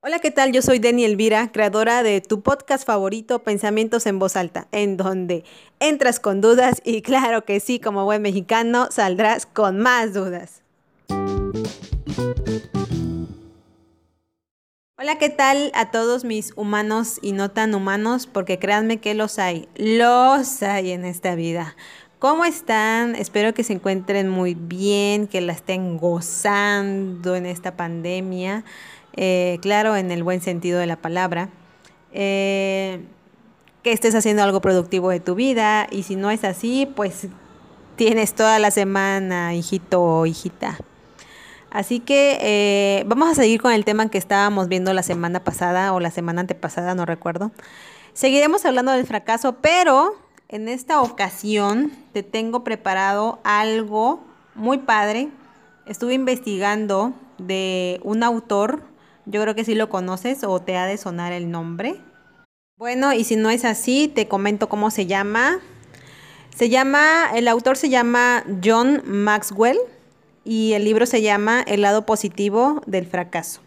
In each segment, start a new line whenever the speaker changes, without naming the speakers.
Hola, ¿qué tal? Yo soy Deni Elvira, creadora de tu podcast favorito, Pensamientos en Voz Alta, en donde entras con dudas y claro que sí, como buen mexicano, saldrás con más dudas. Hola, ¿qué tal a todos mis humanos y no tan humanos? Porque créanme que los hay, los hay en esta vida. ¿Cómo están? Espero que se encuentren muy bien, que la estén gozando en esta pandemia. Eh, claro, en el buen sentido de la palabra, eh, que estés haciendo algo productivo de tu vida y si no es así, pues tienes toda la semana, hijito o hijita. Así que eh, vamos a seguir con el tema que estábamos viendo la semana pasada o la semana antepasada, no recuerdo. Seguiremos hablando del fracaso, pero en esta ocasión te tengo preparado algo muy padre. Estuve investigando de un autor yo creo que sí lo conoces o te ha de sonar el nombre. Bueno, y si no es así, te comento cómo se llama. Se llama, el autor se llama John Maxwell y el libro se llama El lado positivo del fracaso.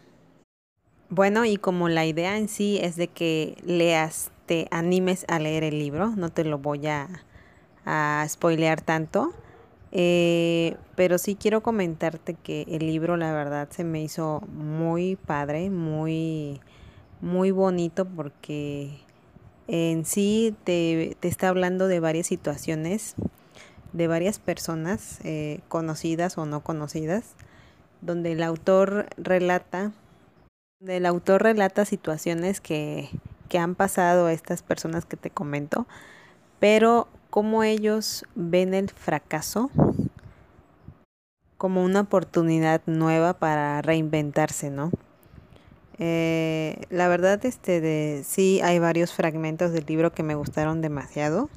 Bueno, y como la idea en sí es de que leas, te animes a leer el libro, no te lo voy a, a spoilear tanto. Eh, pero sí quiero comentarte que el libro la verdad se me hizo muy padre, muy, muy bonito porque en sí te, está hablando de varias situaciones, de varias personas eh, conocidas o no conocidas, donde el autor relata, el autor relata situaciones que, que han pasado a estas personas que te comento, pero cómo ellos ven el fracaso como una oportunidad nueva para reinventarse, ¿no? Eh, la verdad, este de sí hay varios fragmentos del libro que me gustaron demasiado.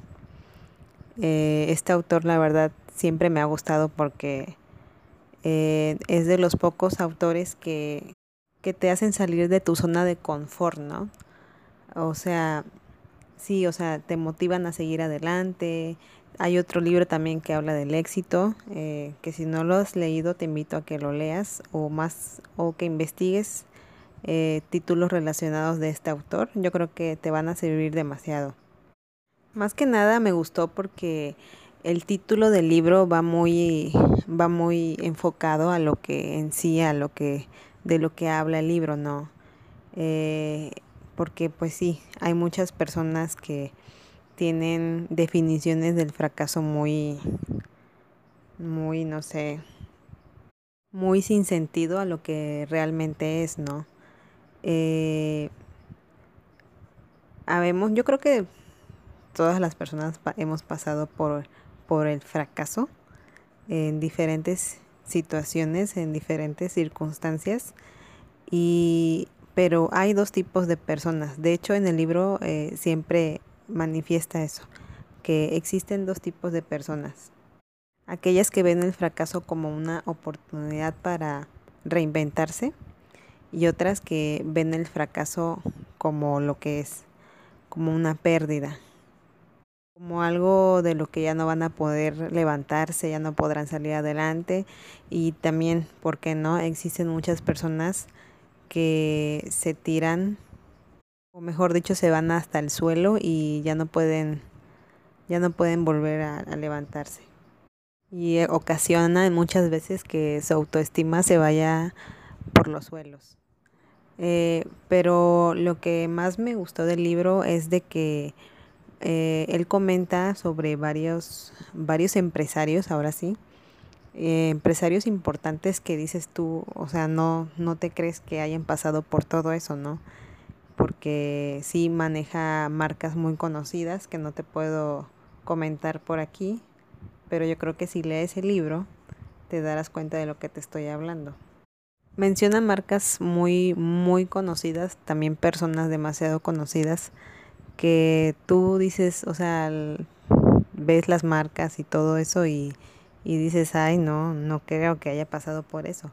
Eh, este autor, la verdad, siempre me ha gustado porque eh, es de los pocos autores que, que te hacen salir de tu zona de confort, ¿no? O sea, sí, o sea, te motivan a seguir adelante. Hay otro libro también que habla del éxito, eh, que si no lo has leído te invito a que lo leas o más o que investigues eh, títulos relacionados de este autor. Yo creo que te van a servir demasiado. Más que nada me gustó porque el título del libro va muy va muy enfocado a lo que en sí a lo que de lo que habla el libro, no. Eh, porque pues sí, hay muchas personas que tienen definiciones del fracaso muy, muy, no sé, muy sin sentido a lo que realmente es, ¿no? Eh, habemos, yo creo que todas las personas hemos pasado por, por el fracaso en diferentes situaciones, en diferentes circunstancias y pero hay dos tipos de personas. De hecho, en el libro eh, siempre manifiesta eso, que existen dos tipos de personas. Aquellas que ven el fracaso como una oportunidad para reinventarse y otras que ven el fracaso como lo que es, como una pérdida, como algo de lo que ya no van a poder levantarse, ya no podrán salir adelante y también, ¿por qué no? Existen muchas personas que se tiran, o mejor dicho, se van hasta el suelo y ya no pueden, ya no pueden volver a, levantarse. Y eh, ocasiona muchas veces que su autoestima se vaya por los suelos. Eh, pero lo que más me gustó del libro es de que eh, él comenta sobre varios, varios empresarios, ahora sí, eh, empresarios importantes que dices tú, o sea, no, no te crees que hayan pasado por todo eso, ¿no? Porque sí maneja marcas muy conocidas que no te puedo comentar por aquí, pero yo creo que si lees el libro te darás cuenta de lo que te estoy hablando. Menciona marcas muy, muy conocidas, también personas demasiado conocidas, que tú dices, o sea, ves las marcas y todo eso y y dices, ay, no, no creo que haya pasado por eso.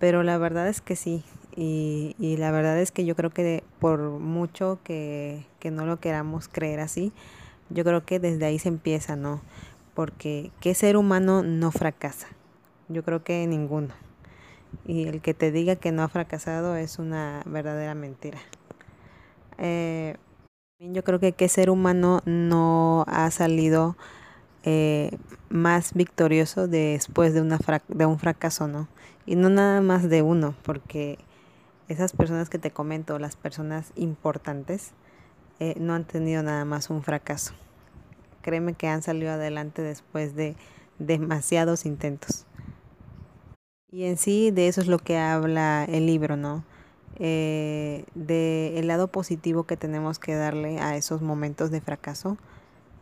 Pero la verdad es que sí, y, y la verdad es que yo creo que por mucho que, que no lo queramos creer así, yo creo que desde ahí se empieza, ¿no? porque ¿qué ser humano no fracasa? Yo creo que ninguno. Y el que te diga que no ha fracasado es una verdadera mentira. Eh, yo creo que qué ser humano no ha salido eh, más victorioso después de, una un fracaso, ¿no? Y no nada más de uno, porque esas personas que te comento, las personas importantes, eh, no han tenido nada más un fracaso. Créeme que han salido adelante después de demasiados intentos. Y en sí de eso es lo que habla el libro, ¿no? Eh, de el lado positivo que tenemos que darle a esos momentos de fracaso,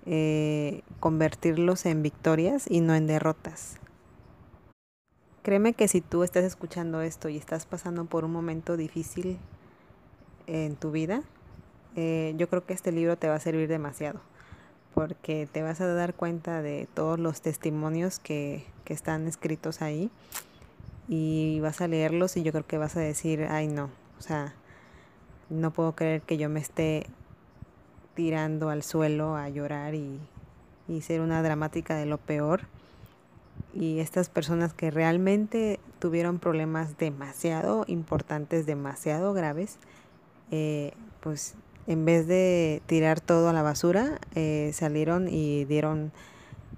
eh, convertirlos en victorias y no en derrotas. Créeme que si tú estás escuchando esto y estás pasando por un momento difícil en tu vida, eh, yo creo que este libro te va a servir demasiado, porque te vas a dar cuenta de todos los testimonios que, que están escritos ahí y vas a leerlos y yo creo que vas a decir, ay no, o sea, no puedo creer que yo me esté tirando al suelo a llorar y, y ser una dramática de lo peor. Y estas personas que realmente tuvieron problemas demasiado importantes, demasiado graves, eh, pues en vez de tirar todo a la basura, eh, salieron y dieron,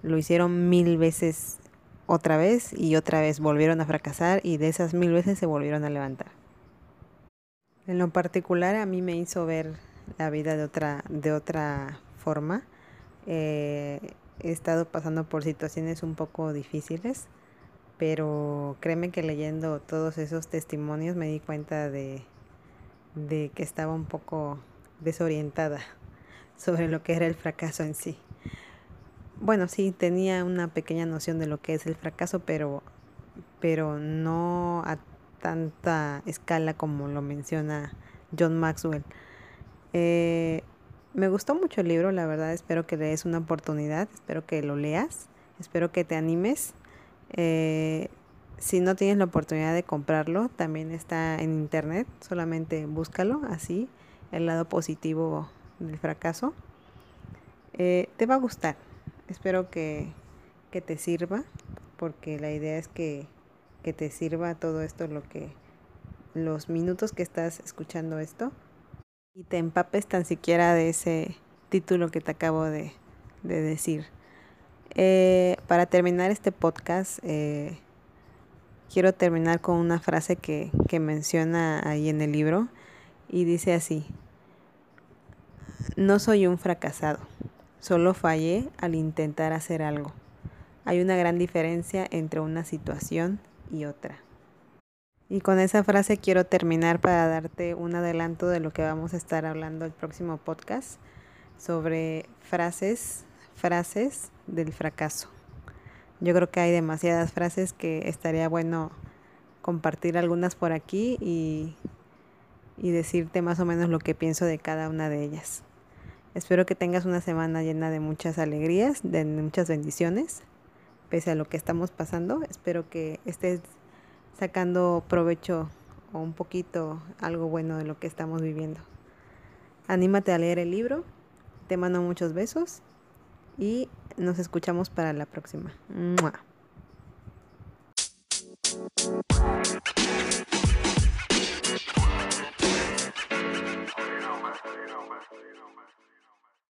lo hicieron mil veces otra vez y otra vez volvieron a fracasar y de esas mil veces se volvieron a levantar. En lo particular a mí me hizo ver la vida de otra, de otra forma. Eh, he estado pasando por situaciones un poco difíciles, pero créeme que leyendo todos esos testimonios me di cuenta de, de que estaba un poco desorientada sobre lo que era el fracaso en sí. Bueno, sí, tenía una pequeña noción de lo que es el fracaso, pero, pero no a tanta escala como lo menciona John Maxwell. Eh, me gustó mucho el libro, la verdad, espero que le des una oportunidad, espero que lo leas, espero que te animes. Eh, si no tienes la oportunidad de comprarlo, también está en internet, solamente búscalo así, el lado positivo del fracaso. Eh, te va a gustar, espero que, que te sirva, porque la idea es que que te sirva todo esto, lo que los minutos que estás escuchando esto y te empapes tan siquiera de ese título que te acabo de, decir. Eh, para terminar este podcast, eh, quiero terminar con una frase que, que menciona ahí en el libro y dice así, no soy un fracasado, solo fallé al intentar hacer algo. Hay una gran diferencia entre una situación y otra. Y con esa frase quiero terminar para darte un adelanto de lo que vamos a estar hablando el próximo podcast sobre frases, frases del fracaso. Yo creo que hay demasiadas frases que estaría bueno compartir algunas por aquí y, y decirte más o menos lo que pienso de cada una de ellas. Espero que tengas una semana llena de muchas alegrías, de muchas bendiciones pese a lo que estamos pasando. Espero que estés sacando provecho o un poquito algo bueno de lo que estamos viviendo. Anímate a leer el libro. Te mando muchos besos y nos escuchamos para la próxima. ¡Mua!